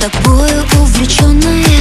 тобою увлеченная